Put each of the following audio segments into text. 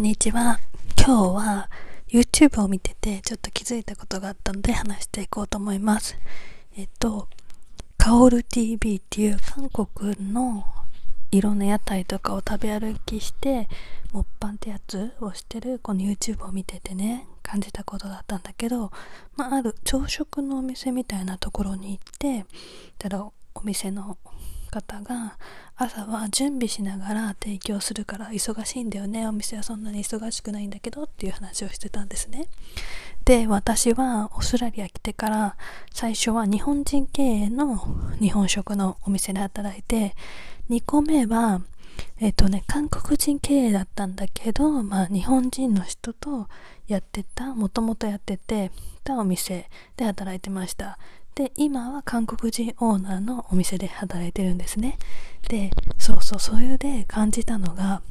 んにちは。今日は YouTube を見ててちょっと気づいたことがあったので話していこうと思います。えっと、カオル TV っていう韓国のいろんな屋台とかを食べ歩きして、モッパンってやつをしてるこの YouTube を見ててね、感じたことだったんだけど、まあ、ある朝食のお店みたいなところに行って、ただお店の方が朝は準備しながら提供するから忙しいんだよね。お店はそんなに忙しくないんだけどっていう話をしてたんですね。で私はオーストラリア来てから最初は日本人経営の日本食のお店で働いて2個目はえっ、とね韓国人経営だったんだけどまあ日本人の人とやってたもともとやっててたお店で働いてました。で今は韓国人オーナーのお店で働いてるんですね。でそうそうそれで感じたのが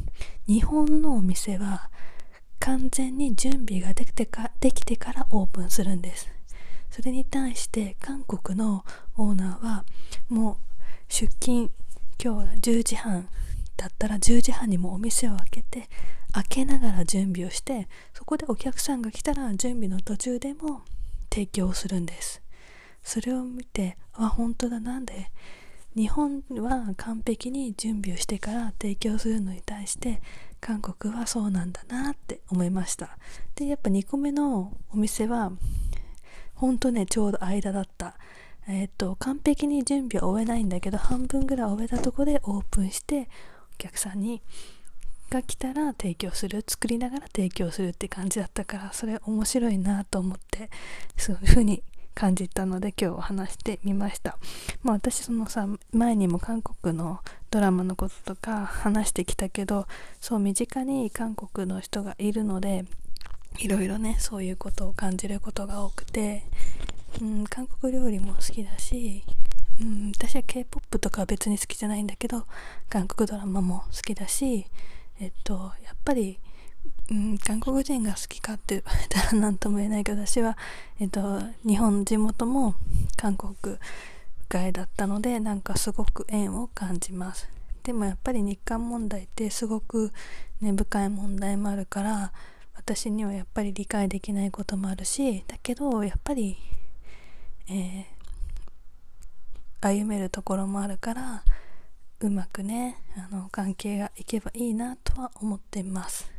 日本のお店は完全に準備ができてかできてからオープンするんです。それに対して韓国のオーナーはもう出勤今日は10時半だったら10時半にもお店を開けて開けながら準備をしてそこでお客さんが来たら準備の途中でも提供するんです。それを見てあ本当だなんで？日本は完璧に準備をしてから提供するのに対して韓国はそうなんだなって思いました。でやっぱ2個目のお店は本当ねちょうど間だった。えっ、と完璧に準備は終えないんだけど半分ぐらい終えたとこでオープンしてお客さんにが来たら提供する作りながら提供するって感じだったからそれ面白いなと思ってそういう風に感じたので今日話してみました。まあ、私そのさ前にも韓国のドラマのこととか話してきたけどそう身近に韓国の人がいるのでいろいろねそういうことを感じることが多くて、うん、韓国料理も好きだし、うん、私は k p o p とかは別に好きじゃないんだけど韓国ドラマも好きだしえっとやっぱりうん、韓国人が好きかって言われたら何とも言えないけど私は、えっと、日本地元も韓国外だったのでなんかすごく縁を感じます。でもやっぱり日韓問題ってすごく根深い問題もあるから私にはやっぱり理解できないこともあるしだけどやっぱり、えー、歩めるところもあるからうまくねあの関係がいけばいいなとは思っています。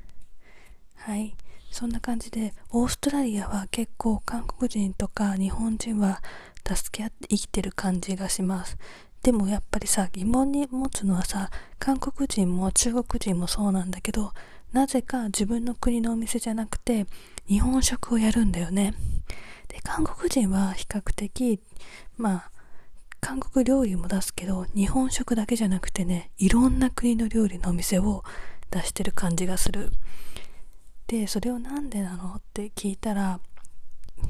はい。そんな感じでオーストラリアは結構韓国人とか日本人は助け合って生きてる感じがします。でもやっぱりさ疑問に持つのはさ韓国人も中国人もそうなんだけどなぜか自分の国のお店じゃなくて日本食をやるんだよね。で韓国人は比較的まあ韓国料理も出すけど日本食だけじゃなくてねいろんな国の料理のお店を出してる感じがする。でそれを何でなの？って聞いたら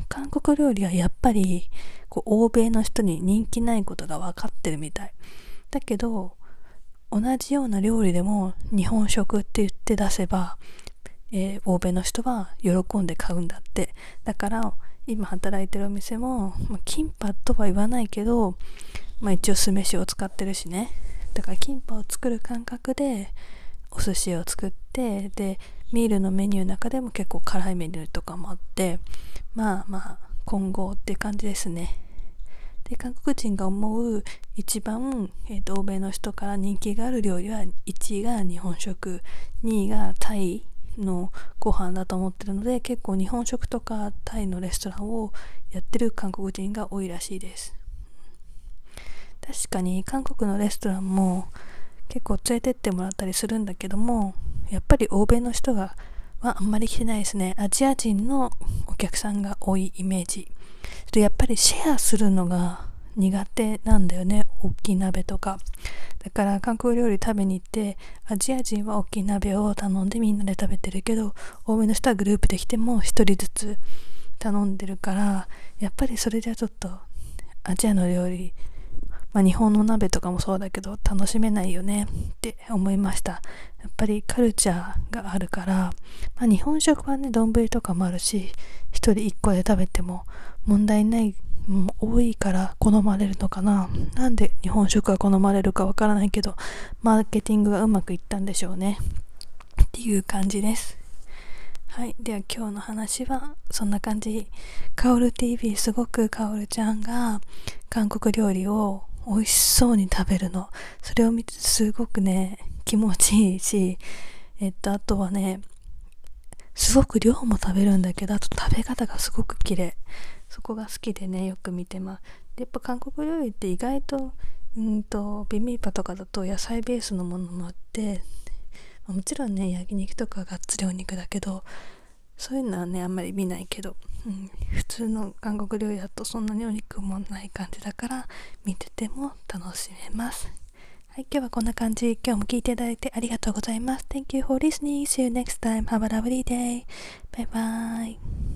韓国料理はやっぱりこう欧米の人に人気ないことが分かってるみたい。だけど同じような料理でも日本食って言って出せば、えー、欧米の人は喜んで買うんだって。だから今働いてるお店も、まあ、キンパとは言わないけど、まあ、一応酢飯を使ってるしね。だからキンパを作る感覚でお寿司を作ってでミールのメニューの中でも結構辛いメニューとかもあってまあまあ今後って感じですね。で韓国人が思う一番、えーと、欧米の人から人気がある料理は1位が日本食2位がタイのご飯だと思ってるので結構日本食とかタイのレストランをやってる韓国人が多いらしいです。確かに韓国のレストランも結構連れてってもらったりするんだけどもやっぱり欧米の人がはあんまり来てないですね。アジア人のお客さんが多いイメージ。やっぱりシェアするのが苦手なんだよね。大きい鍋とか。だから韓国料理食べに行ってアジア人は大きい鍋を頼んでみんなで食べてるけど欧米の人はグループで来ても1人ずつ頼んでるからやっぱりそれじゃちょっとアジアの料理まあ、日本の鍋とかもそうだけど楽しめないよねって思いました。やっぱりカルチャーがあるから、まあ、日本食はね丼とかもあるし1人1個で食べても問題ない多いから好まれるのかな。なんで日本食が好まれるかわからないけどマーケティングがうまくいったんでしょうね。っていう感じです。はいでは今日の話はそんな感じ。カオル TV すごくカオルちゃんが韓国料理を美味しそうに食べるの。それを見てすごくね気持ちいいしえっとあとはねすごく量も食べるんだけどあと食べ方がすごく綺麗。そこが好きでねよく見てます。でやっぱ韓国料理って意外とうんとビビンパとかだと野菜ベースのものもあってもちろんね焼肉とかがっつりお肉だけどそういうのはねあんまり見ないけど、うん、普通の韓国料理だとそんなにお肉もない感じだから見てても楽しめますはい、今日はこんな感じ。今日も聞いていただいてありがとうございます。Thank you for listening. See you next time. Have a lovely day. Bye bye.